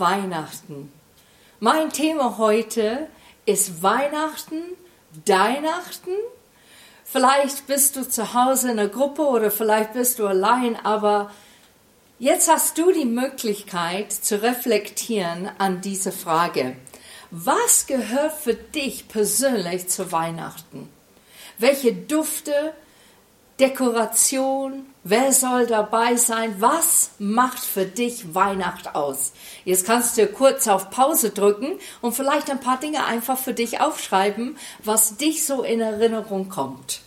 Weihnachten. Mein Thema heute ist Weihnachten, Deinachten. Vielleicht bist du zu Hause in einer Gruppe oder vielleicht bist du allein, aber jetzt hast du die Möglichkeit zu reflektieren an diese Frage. Was gehört für dich persönlich zu Weihnachten? Welche Dufte, Dekoration, wer soll dabei sein, was macht für dich Weihnacht aus. Jetzt kannst du kurz auf Pause drücken und vielleicht ein paar Dinge einfach für dich aufschreiben, was dich so in Erinnerung kommt.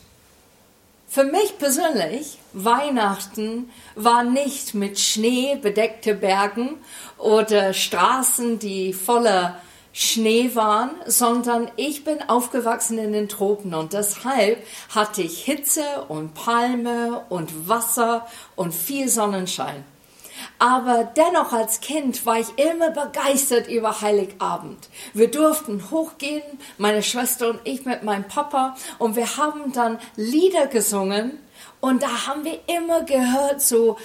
Für mich persönlich, Weihnachten war nicht mit Schnee bedeckte Bergen oder Straßen, die voller Schnee waren, sondern ich bin aufgewachsen in den Tropen und deshalb hatte ich Hitze und Palme und Wasser und viel Sonnenschein. Aber dennoch als Kind war ich immer begeistert über Heiligabend. Wir durften hochgehen, meine Schwester und ich mit meinem Papa, und wir haben dann Lieder gesungen. Und da haben wir immer gehört, so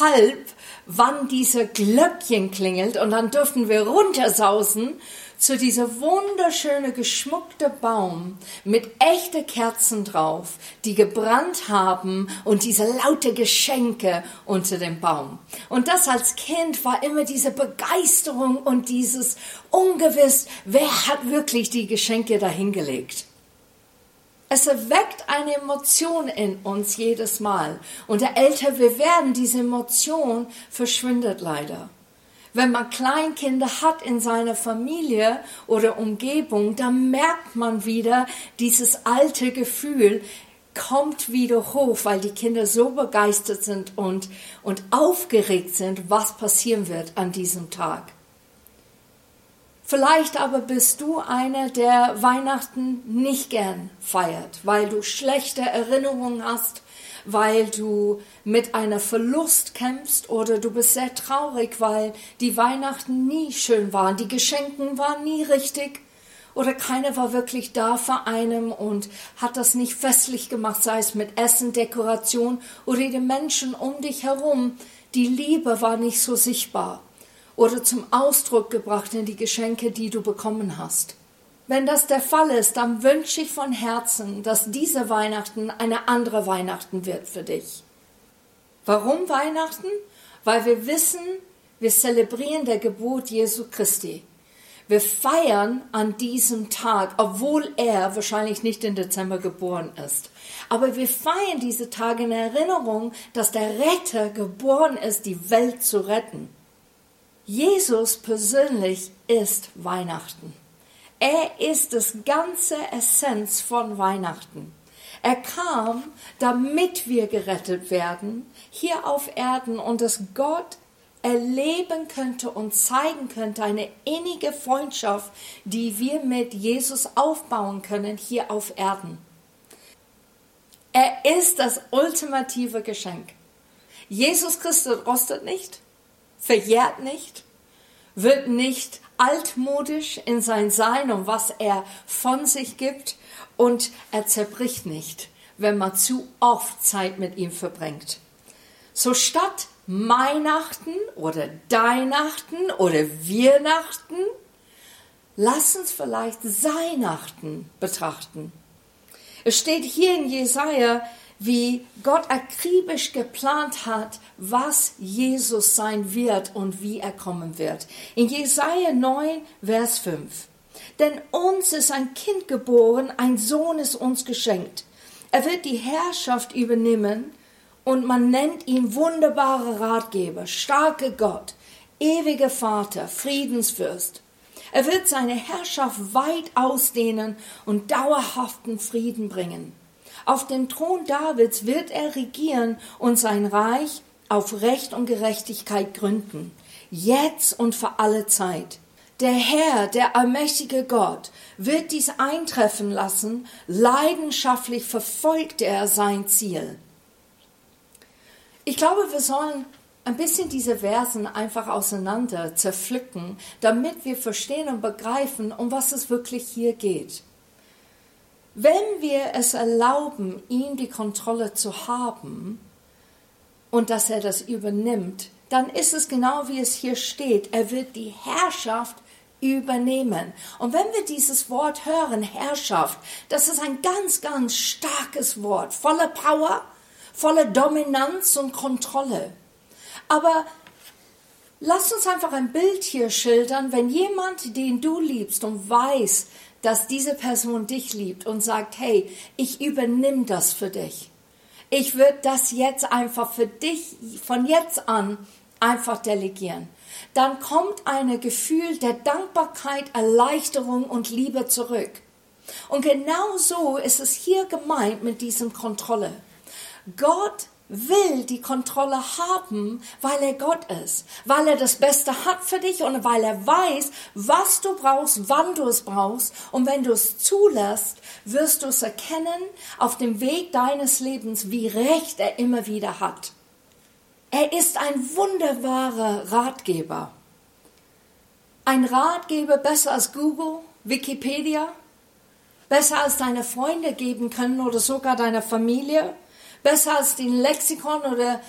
halb, wann dieser Glöckchen klingelt. Und dann durften wir runtersausen zu dieser wunderschöne geschmuckte Baum mit echte Kerzen drauf, die gebrannt haben und diese laute Geschenke unter dem Baum. Und das als Kind war immer diese Begeisterung und dieses Ungewiss, wer hat wirklich die Geschenke dahingelegt. Es erweckt eine Emotion in uns jedes Mal. Und je älter wir werden, diese Emotion verschwindet leider. Wenn man Kleinkinder hat in seiner Familie oder Umgebung, dann merkt man wieder dieses alte Gefühl, kommt wieder hoch, weil die Kinder so begeistert sind und, und aufgeregt sind, was passieren wird an diesem Tag. Vielleicht aber bist du einer, der Weihnachten nicht gern feiert, weil du schlechte Erinnerungen hast weil du mit einer Verlust kämpfst oder du bist sehr traurig, weil die Weihnachten nie schön waren, die Geschenken waren nie richtig oder keiner war wirklich da vor einem und hat das nicht festlich gemacht, sei es mit Essen, Dekoration oder die Menschen um dich herum. Die Liebe war nicht so sichtbar oder zum Ausdruck gebracht in die Geschenke, die du bekommen hast. Wenn das der Fall ist, dann wünsche ich von Herzen, dass diese Weihnachten eine andere Weihnachten wird für dich. Warum Weihnachten? Weil wir wissen, wir zelebrieren der Geburt Jesu Christi. Wir feiern an diesem Tag, obwohl er wahrscheinlich nicht im Dezember geboren ist. Aber wir feiern diese Tage in Erinnerung, dass der Retter geboren ist, die Welt zu retten. Jesus persönlich ist Weihnachten. Er ist das ganze Essenz von Weihnachten. Er kam, damit wir gerettet werden, hier auf Erden und dass Gott erleben könnte und zeigen könnte eine innige Freundschaft, die wir mit Jesus aufbauen können hier auf Erden. Er ist das ultimative Geschenk. Jesus Christus rostet nicht, verjährt nicht, wird nicht altmodisch in sein Sein und was er von sich gibt und er zerbricht nicht, wenn man zu oft Zeit mit ihm verbringt. So statt Weihnachten oder Deinachten oder Weihnachten, lass uns vielleicht Seinachten betrachten. Es steht hier in Jesaja, wie Gott akribisch geplant hat, was Jesus sein wird und wie er kommen wird. In Jesaja 9, Vers 5. Denn uns ist ein Kind geboren, ein Sohn ist uns geschenkt. Er wird die Herrschaft übernehmen und man nennt ihn wunderbare Ratgeber, starke Gott, ewiger Vater, Friedensfürst. Er wird seine Herrschaft weit ausdehnen und dauerhaften Frieden bringen. Auf dem Thron Davids wird er regieren und sein Reich auf Recht und Gerechtigkeit gründen, jetzt und für alle Zeit. Der Herr, der allmächtige Gott, wird dies eintreffen lassen, leidenschaftlich verfolgt er sein Ziel. Ich glaube, wir sollen ein bisschen diese Versen einfach auseinander zerpflücken, damit wir verstehen und begreifen, um was es wirklich hier geht. Wenn wir es erlauben, ihm die Kontrolle zu haben und dass er das übernimmt, dann ist es genau wie es hier steht. Er wird die Herrschaft übernehmen. Und wenn wir dieses Wort hören, Herrschaft, das ist ein ganz, ganz starkes Wort, voller Power, voller Dominanz und Kontrolle. Aber lass uns einfach ein Bild hier schildern, wenn jemand, den du liebst und weiß, dass diese Person dich liebt und sagt, hey, ich übernimm das für dich. Ich würde das jetzt einfach für dich von jetzt an einfach delegieren dann kommt ein Gefühl der Dankbarkeit, Erleichterung und Liebe zurück. Und genau so ist es hier gemeint mit diesem Kontrolle. Gott will die Kontrolle haben, weil er Gott ist, weil er das Beste hat für dich und weil er weiß, was du brauchst, wann du es brauchst. Und wenn du es zulässt, wirst du es erkennen auf dem Weg deines Lebens, wie recht er immer wieder hat. Er ist ein wunderbarer Ratgeber. Ein Ratgeber besser als Google, Wikipedia, besser als deine Freunde geben können oder sogar deine Familie, besser als den Lexikon oder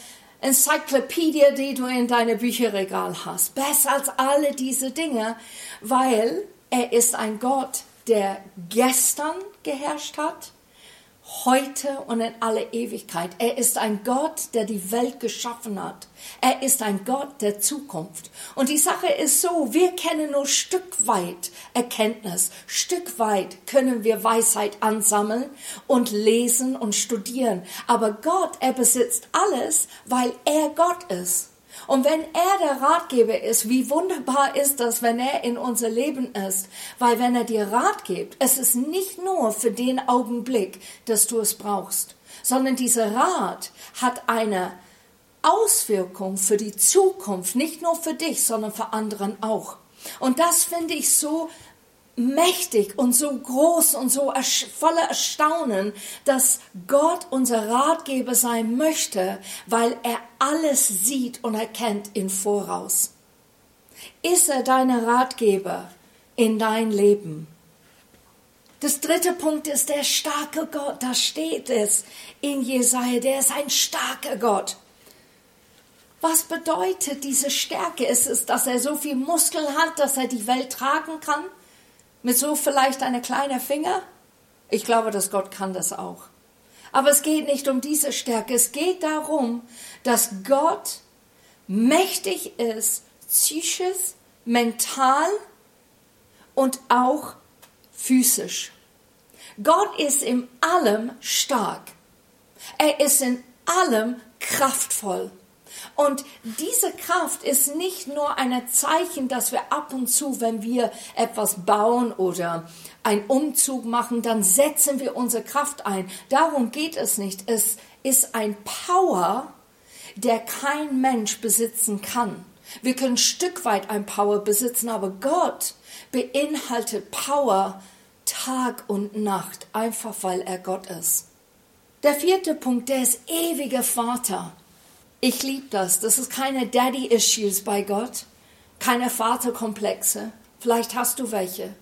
Enzyklopädie, die du in deinem Bücherregal hast, besser als alle diese Dinge, weil er ist ein Gott, der gestern geherrscht hat, heute und in alle Ewigkeit. Er ist ein Gott, der die Welt geschaffen hat. Er ist ein Gott der Zukunft. Und die Sache ist so, wir kennen nur Stück weit Erkenntnis. Stück weit können wir Weisheit ansammeln und lesen und studieren. Aber Gott, er besitzt alles, weil er Gott ist. Und wenn er der Ratgeber ist, wie wunderbar ist das, wenn er in unser Leben ist? Weil wenn er dir Rat gibt, es ist nicht nur für den Augenblick, dass du es brauchst, sondern dieser Rat hat eine Auswirkung für die Zukunft, nicht nur für dich, sondern für anderen auch. Und das finde ich so mächtig und so groß und so voller Erstaunen, dass Gott unser Ratgeber sein möchte, weil er alles sieht und erkennt im Voraus. Ist er deine Ratgeber in dein Leben? Das dritte Punkt ist der starke Gott. Da steht es in Jesaja. Der ist ein starker Gott. Was bedeutet diese Stärke? Ist es, dass er so viel Muskeln hat, dass er die Welt tragen kann? Mit so vielleicht eine kleine Finger? Ich glaube, dass Gott kann das auch. Aber es geht nicht um diese Stärke. Es geht darum, dass Gott mächtig ist, psychisch, mental und auch physisch. Gott ist in allem stark. Er ist in allem kraftvoll. Und diese Kraft ist nicht nur ein Zeichen, dass wir ab und zu, wenn wir etwas bauen oder einen Umzug machen, dann setzen wir unsere Kraft ein. Darum geht es nicht. Es ist ein Power, der kein Mensch besitzen kann. Wir können ein Stück weit ein Power besitzen, aber Gott beinhaltet Power Tag und Nacht, einfach weil er Gott ist. Der vierte Punkt, der ist ewiger Vater. Ich liebe das. Das ist keine Daddy-Issues bei Gott, keine Vaterkomplexe. Vielleicht hast du welche.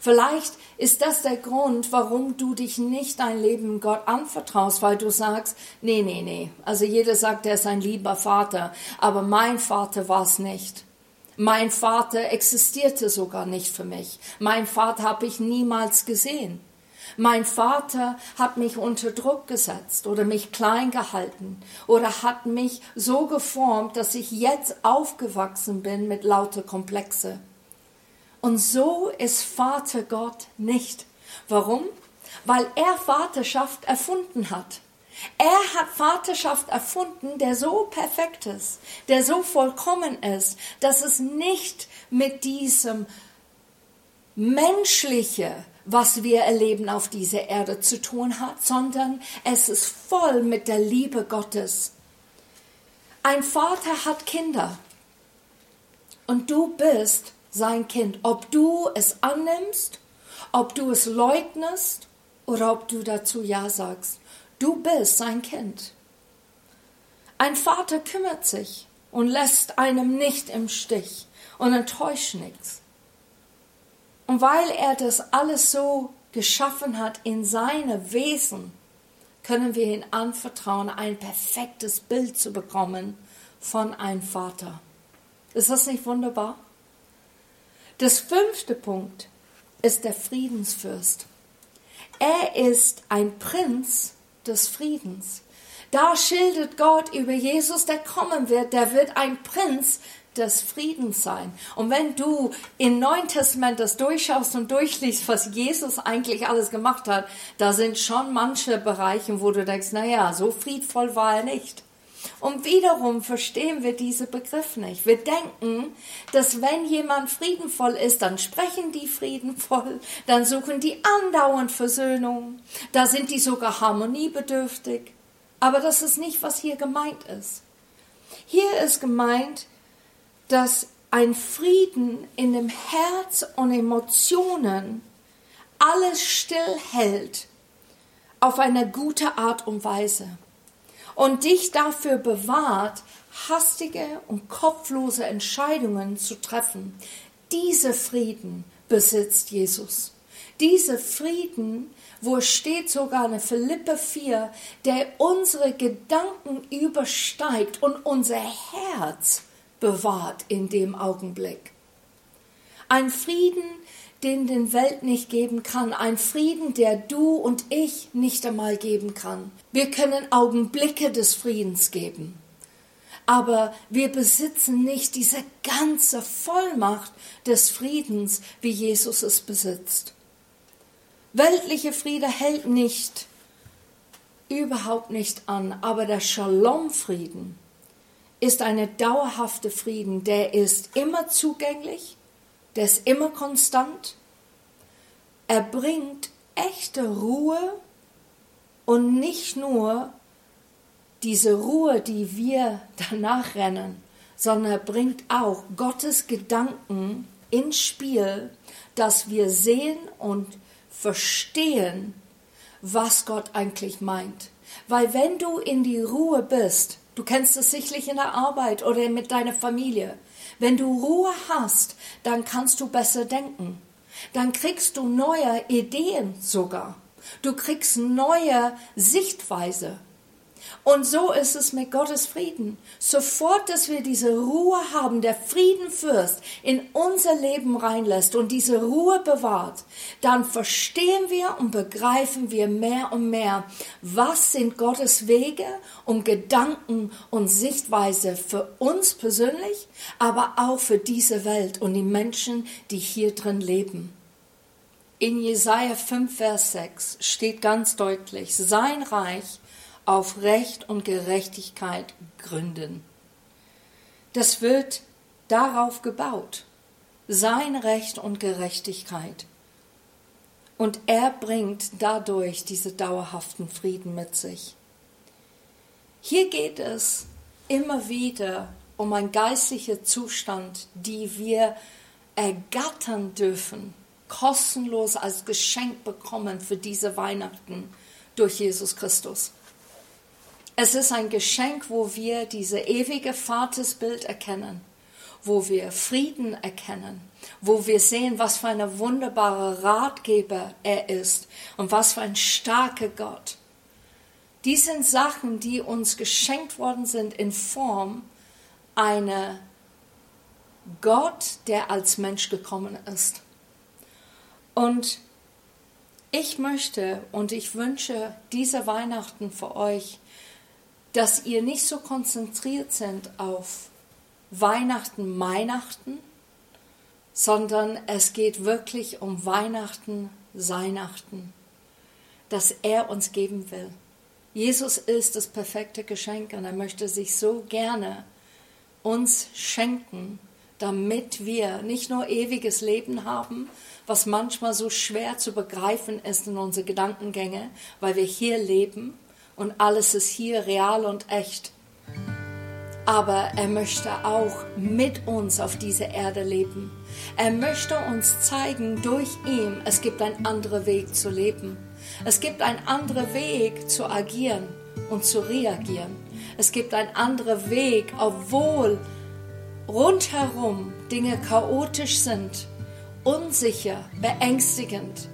Vielleicht ist das der Grund, warum du dich nicht dein Leben Gott anvertraust, weil du sagst, nee, nee, nee. Also jeder sagt, er ist ein lieber Vater, aber mein Vater war es nicht. Mein Vater existierte sogar nicht für mich. Mein Vater habe ich niemals gesehen. Mein Vater hat mich unter Druck gesetzt oder mich klein gehalten oder hat mich so geformt, dass ich jetzt aufgewachsen bin mit lauter Komplexe. Und so ist Vater Gott nicht. Warum? Weil er Vaterschaft erfunden hat. Er hat Vaterschaft erfunden, der so perfekt ist, der so vollkommen ist, dass es nicht mit diesem menschliche was wir erleben auf dieser Erde zu tun hat, sondern es ist voll mit der Liebe Gottes. Ein Vater hat Kinder und du bist sein Kind, ob du es annimmst, ob du es leugnest oder ob du dazu Ja sagst. Du bist sein Kind. Ein Vater kümmert sich und lässt einem nicht im Stich und enttäuscht nichts. Und weil er das alles so geschaffen hat in seinem Wesen, können wir ihn anvertrauen, ein perfektes Bild zu bekommen von einem Vater. Ist das nicht wunderbar? Das fünfte Punkt ist der Friedensfürst. Er ist ein Prinz des Friedens. Da schildert Gott über Jesus, der kommen wird. Der wird ein Prinz des Friedens sein. Und wenn du im Neuen Testament das durchschaust und durchliest, was Jesus eigentlich alles gemacht hat, da sind schon manche Bereiche, wo du denkst, naja, so friedvoll war er nicht. Und wiederum verstehen wir diesen Begriff nicht. Wir denken, dass wenn jemand friedenvoll ist, dann sprechen die friedenvoll, dann suchen die andauernd Versöhnung, da sind die sogar harmoniebedürftig. Aber das ist nicht, was hier gemeint ist. Hier ist gemeint, dass ein Frieden in dem Herz und Emotionen alles stillhält auf eine gute Art und Weise und dich dafür bewahrt, hastige und kopflose Entscheidungen zu treffen. Diese Frieden besitzt Jesus. Diese Frieden, wo steht sogar eine Philippe 4, der unsere Gedanken übersteigt und unser Herz bewahrt in dem Augenblick. Ein Frieden, den den Welt nicht geben kann, ein Frieden, der du und ich nicht einmal geben kann. Wir können Augenblicke des Friedens geben, aber wir besitzen nicht diese ganze Vollmacht des Friedens, wie Jesus es besitzt. Weltliche Friede hält nicht, überhaupt nicht an, aber der Shalom-Frieden ist eine dauerhafte Frieden, der ist immer zugänglich, der ist immer konstant. Er bringt echte Ruhe und nicht nur diese Ruhe, die wir danach rennen, sondern er bringt auch Gottes Gedanken ins Spiel, dass wir sehen und verstehen, was Gott eigentlich meint. Weil wenn du in die Ruhe bist, du kennst es sicherlich in der Arbeit oder mit deiner Familie, wenn du Ruhe hast, dann kannst du besser denken. Dann kriegst du neue Ideen sogar. Du kriegst neue Sichtweise. Und so ist es mit Gottes Frieden. Sofort, dass wir diese Ruhe haben, der Friedenfürst in unser Leben reinlässt und diese Ruhe bewahrt, dann verstehen wir und begreifen wir mehr und mehr, was sind Gottes Wege und Gedanken und Sichtweise für uns persönlich, aber auch für diese Welt und die Menschen, die hier drin leben. In Jesaja 5, Vers 6 steht ganz deutlich, sein Reich auf Recht und Gerechtigkeit gründen. Das wird darauf gebaut, sein Recht und Gerechtigkeit. Und er bringt dadurch diese dauerhaften Frieden mit sich. Hier geht es immer wieder um einen geistlichen Zustand, die wir ergattern dürfen, kostenlos als Geschenk bekommen für diese Weihnachten durch Jesus Christus. Es ist ein Geschenk, wo wir diese ewige Vatersbild erkennen, wo wir Frieden erkennen, wo wir sehen, was für ein wunderbarer Ratgeber er ist und was für ein starker Gott. Dies sind Sachen, die uns geschenkt worden sind in Form einer Gott, der als Mensch gekommen ist. Und ich möchte und ich wünsche diese Weihnachten für euch, dass ihr nicht so konzentriert sind auf Weihnachten, Weihnachten, sondern es geht wirklich um Weihnachten, Seinachten, das er uns geben will. Jesus ist das perfekte Geschenk und er möchte sich so gerne uns schenken, damit wir nicht nur ewiges Leben haben, was manchmal so schwer zu begreifen ist in unsere Gedankengänge, weil wir hier leben, und alles ist hier real und echt. Aber er möchte auch mit uns auf dieser Erde leben. Er möchte uns zeigen, durch ihn, es gibt einen anderen Weg zu leben. Es gibt einen anderen Weg zu agieren und zu reagieren. Es gibt einen anderen Weg, obwohl rundherum Dinge chaotisch sind, unsicher, beängstigend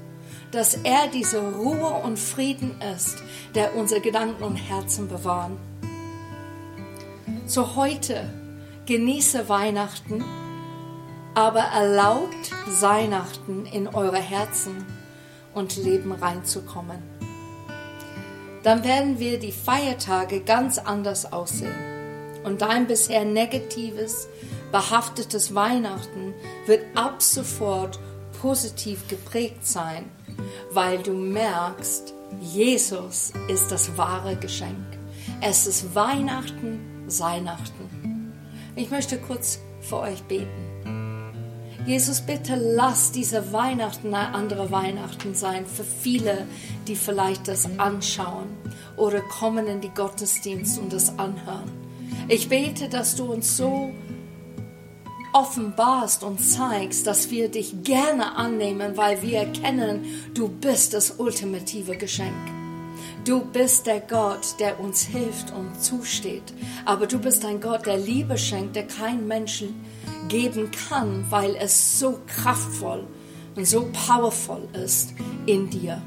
dass er diese Ruhe und Frieden ist, der unsere Gedanken und Herzen bewahren. So heute genieße Weihnachten, aber erlaubt Weihnachten in eure Herzen und Leben reinzukommen. Dann werden wir die Feiertage ganz anders aussehen. Und dein bisher negatives, behaftetes Weihnachten wird ab sofort positiv geprägt sein, weil du merkst, Jesus ist das wahre Geschenk. Es ist Weihnachten, Weihnachten. Ich möchte kurz für euch beten. Jesus, bitte lass diese Weihnachten ein andere Weihnachten sein für viele, die vielleicht das anschauen oder kommen in die Gottesdienst und das anhören. Ich bete, dass du uns so offenbarst und zeigst, dass wir dich gerne annehmen, weil wir erkennen, du bist das ultimative Geschenk. Du bist der Gott, der uns hilft und zusteht. Aber du bist ein Gott, der Liebe schenkt, der kein Mensch geben kann, weil es so kraftvoll und so powerful ist in dir.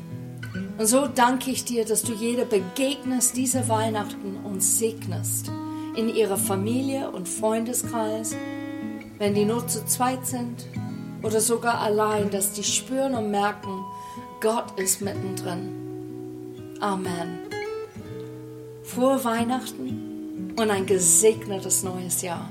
Und so danke ich dir, dass du jede begegnest diese Weihnachten und segnest in ihrer Familie und Freundeskreis wenn die nur zu zweit sind oder sogar allein, dass die spüren und merken, Gott ist mittendrin. Amen. Frohe Weihnachten und ein gesegnetes neues Jahr.